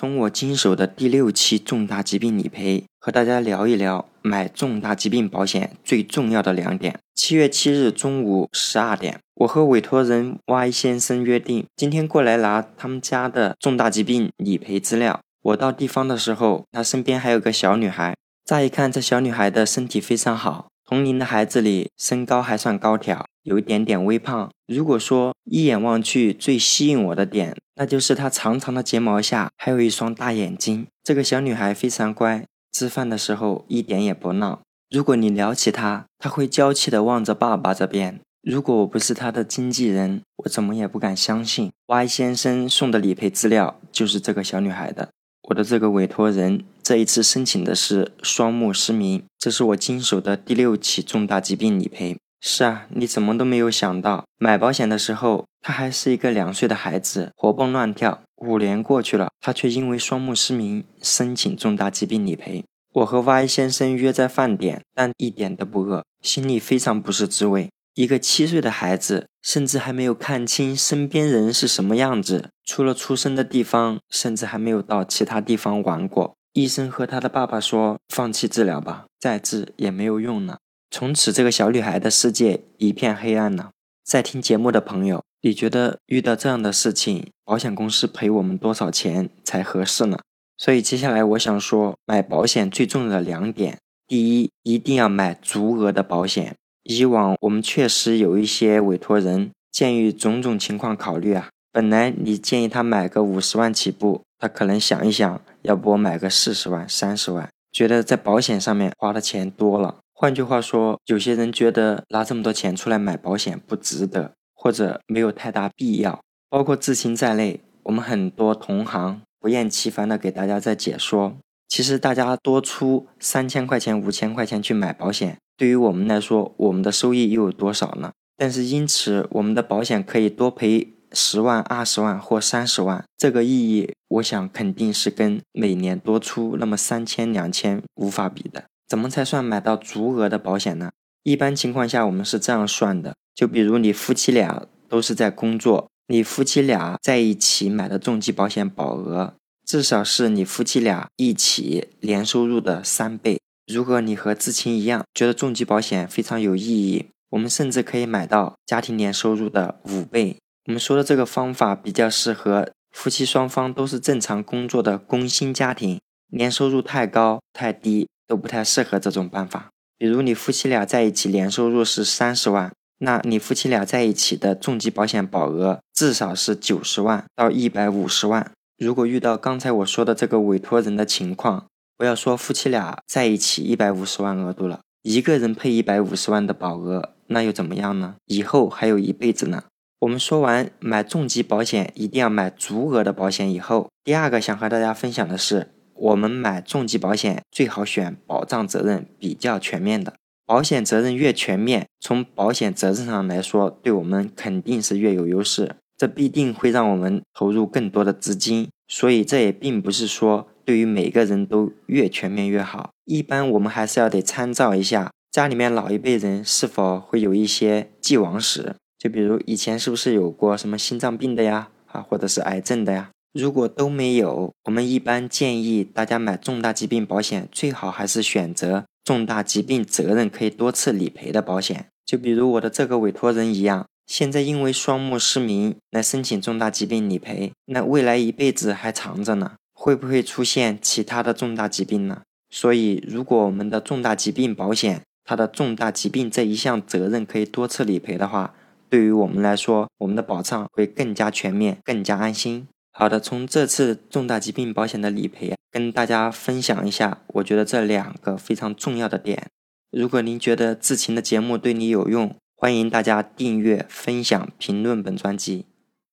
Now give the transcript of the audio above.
从我经手的第六期重大疾病理赔，和大家聊一聊买重大疾病保险最重要的两点。七月七日中午十二点，我和委托人 Y 先生约定，今天过来拿他们家的重大疾病理赔资料。我到地方的时候，他身边还有个小女孩。乍一看，这小女孩的身体非常好，同龄的孩子里身高还算高挑。有一点点微胖。如果说一眼望去最吸引我的点，那就是她长长的睫毛下还有一双大眼睛。这个小女孩非常乖，吃饭的时候一点也不闹。如果你聊起她，她会娇气的望着爸爸这边。如果我不是她的经纪人，我怎么也不敢相信 Y 先生送的理赔资料就是这个小女孩的。我的这个委托人这一次申请的是双目失明，这是我经手的第六起重大疾病理赔。是啊，你怎么都没有想到，买保险的时候他还是一个两岁的孩子，活蹦乱跳。五年过去了，他却因为双目失明申请重大疾病理赔。我和 Y 先生约在饭点，但一点都不饿，心里非常不是滋味。一个七岁的孩子，甚至还没有看清身边人是什么样子，除了出生的地方，甚至还没有到其他地方玩过。医生和他的爸爸说：“放弃治疗吧，再治也没有用了。”从此，这个小女孩的世界一片黑暗了。在听节目的朋友，你觉得遇到这样的事情，保险公司赔我们多少钱才合适呢？所以接下来我想说，买保险最重要的两点：第一，一定要买足额的保险。以往我们确实有一些委托人，鉴于种种情况考虑啊，本来你建议他买个五十万起步，他可能想一想，要不我买个四十万、三十万，觉得在保险上面花的钱多了。换句话说，有些人觉得拿这么多钱出来买保险不值得，或者没有太大必要。包括志清在内，我们很多同行不厌其烦的给大家在解说。其实大家多出三千块钱、五千块钱去买保险，对于我们来说，我们的收益又有多少呢？但是因此，我们的保险可以多赔十万、二十万或三十万，这个意义，我想肯定是跟每年多出那么三千、两千无法比的。怎么才算买到足额的保险呢？一般情况下，我们是这样算的：就比如你夫妻俩都是在工作，你夫妻俩在一起买的重疾保险保额，至少是你夫妻俩一起年收入的三倍。如果你和志清一样觉得重疾保险非常有意义，我们甚至可以买到家庭年收入的五倍。我们说的这个方法比较适合夫妻双方都是正常工作的工薪家庭，年收入太高太低。都不太适合这种办法。比如你夫妻俩在一起年收入是三十万，那你夫妻俩在一起的重疾保险保额至少是九十万到一百五十万。如果遇到刚才我说的这个委托人的情况，不要说夫妻俩在一起一百五十万额度了，一个人配一百五十万的保额，那又怎么样呢？以后还有一辈子呢。我们说完买重疾保险一定要买足额的保险以后，第二个想和大家分享的是。我们买重疾保险最好选保障责任比较全面的，保险责任越全面，从保险责任上来说，对我们肯定是越有优势，这必定会让我们投入更多的资金。所以这也并不是说对于每个人都越全面越好，一般我们还是要得参照一下家里面老一辈人是否会有一些既往史，就比如以前是不是有过什么心脏病的呀，啊，或者是癌症的呀。如果都没有，我们一般建议大家买重大疾病保险，最好还是选择重大疾病责任可以多次理赔的保险。就比如我的这个委托人一样，现在因为双目失明来申请重大疾病理赔，那未来一辈子还长着呢，会不会出现其他的重大疾病呢？所以，如果我们的重大疾病保险，它的重大疾病这一项责任可以多次理赔的话，对于我们来说，我们的保障会更加全面，更加安心。好的，从这次重大疾病保险的理赔，跟大家分享一下，我觉得这两个非常重要的点。如果您觉得志勤的节目对你有用，欢迎大家订阅、分享、评论本专辑。